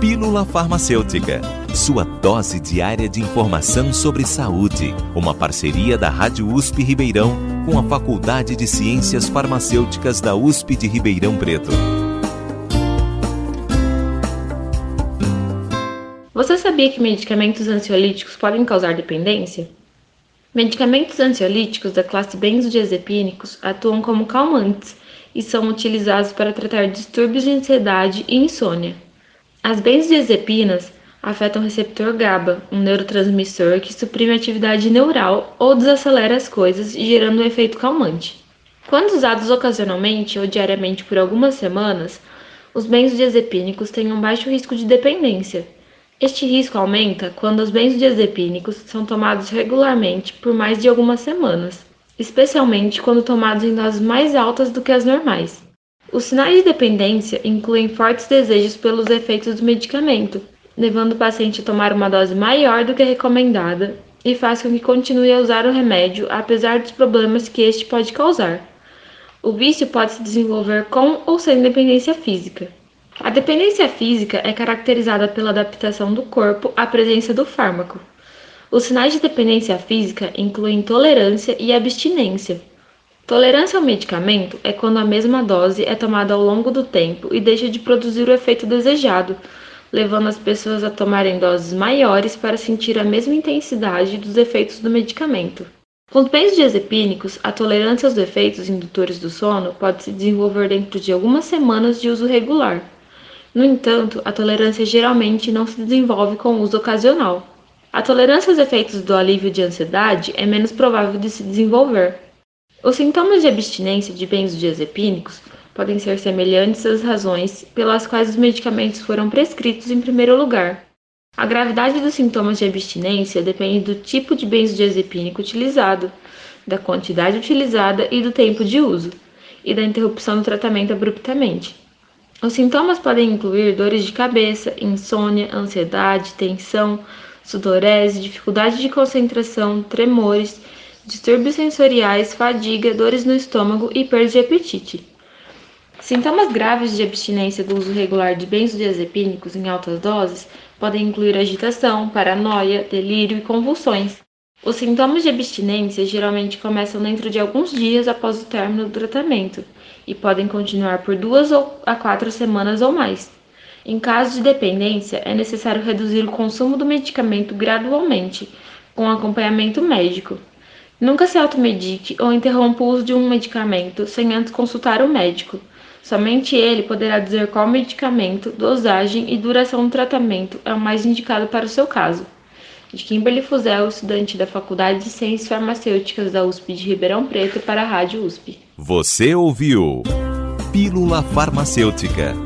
Pílula Farmacêutica, sua dose diária de informação sobre saúde. Uma parceria da Rádio USP Ribeirão com a Faculdade de Ciências Farmacêuticas da USP de Ribeirão Preto. Você sabia que medicamentos ansiolíticos podem causar dependência? Medicamentos ansiolíticos da classe benzodiazepínicos atuam como calmantes e são utilizados para tratar distúrbios de ansiedade e insônia. As benzodiazepinas afetam o receptor GABA, um neurotransmissor que suprime a atividade neural ou desacelera as coisas, gerando um efeito calmante. Quando usados ocasionalmente ou diariamente por algumas semanas, os benzodiazepínicos têm um baixo risco de dependência. Este risco aumenta quando os benzodiazepínicos são tomados regularmente por mais de algumas semanas, especialmente quando tomados em doses mais altas do que as normais. Os sinais de dependência incluem fortes desejos pelos efeitos do medicamento, levando o paciente a tomar uma dose maior do que a recomendada e faz com que continue a usar o remédio apesar dos problemas que este pode causar. O vício pode se desenvolver com ou sem dependência física. A dependência física é caracterizada pela adaptação do corpo à presença do fármaco. Os sinais de dependência física incluem tolerância e abstinência. Tolerância ao medicamento é quando a mesma dose é tomada ao longo do tempo e deixa de produzir o efeito desejado, levando as pessoas a tomarem doses maiores para sentir a mesma intensidade dos efeitos do medicamento. Com os benzodiazepínicos, a tolerância aos efeitos indutores do sono pode se desenvolver dentro de algumas semanas de uso regular. No entanto, a tolerância geralmente não se desenvolve com uso ocasional. A tolerância aos efeitos do alívio de ansiedade é menos provável de se desenvolver. Os sintomas de abstinência de benzodiazepínicos podem ser semelhantes às razões pelas quais os medicamentos foram prescritos em primeiro lugar. A gravidade dos sintomas de abstinência depende do tipo de benzodiazepínico utilizado, da quantidade utilizada e do tempo de uso, e da interrupção do tratamento abruptamente. Os sintomas podem incluir dores de cabeça, insônia, ansiedade, tensão, sudorese, dificuldade de concentração, tremores distúrbios sensoriais, fadiga, dores no estômago e perda de apetite. Sintomas graves de abstinência do uso regular de benzodiazepínicos em altas doses podem incluir agitação, paranoia, delírio e convulsões. Os sintomas de abstinência geralmente começam dentro de alguns dias após o término do tratamento e podem continuar por duas a quatro semanas ou mais. Em caso de dependência, é necessário reduzir o consumo do medicamento gradualmente, com acompanhamento médico. Nunca se automedique ou interrompa o uso de um medicamento sem antes consultar o médico. Somente ele poderá dizer qual medicamento, dosagem e duração do tratamento é o mais indicado para o seu caso. De Kimberly Fuzel, estudante da Faculdade de Ciências Farmacêuticas da USP de Ribeirão Preto para a Rádio USP. Você ouviu Pílula Farmacêutica.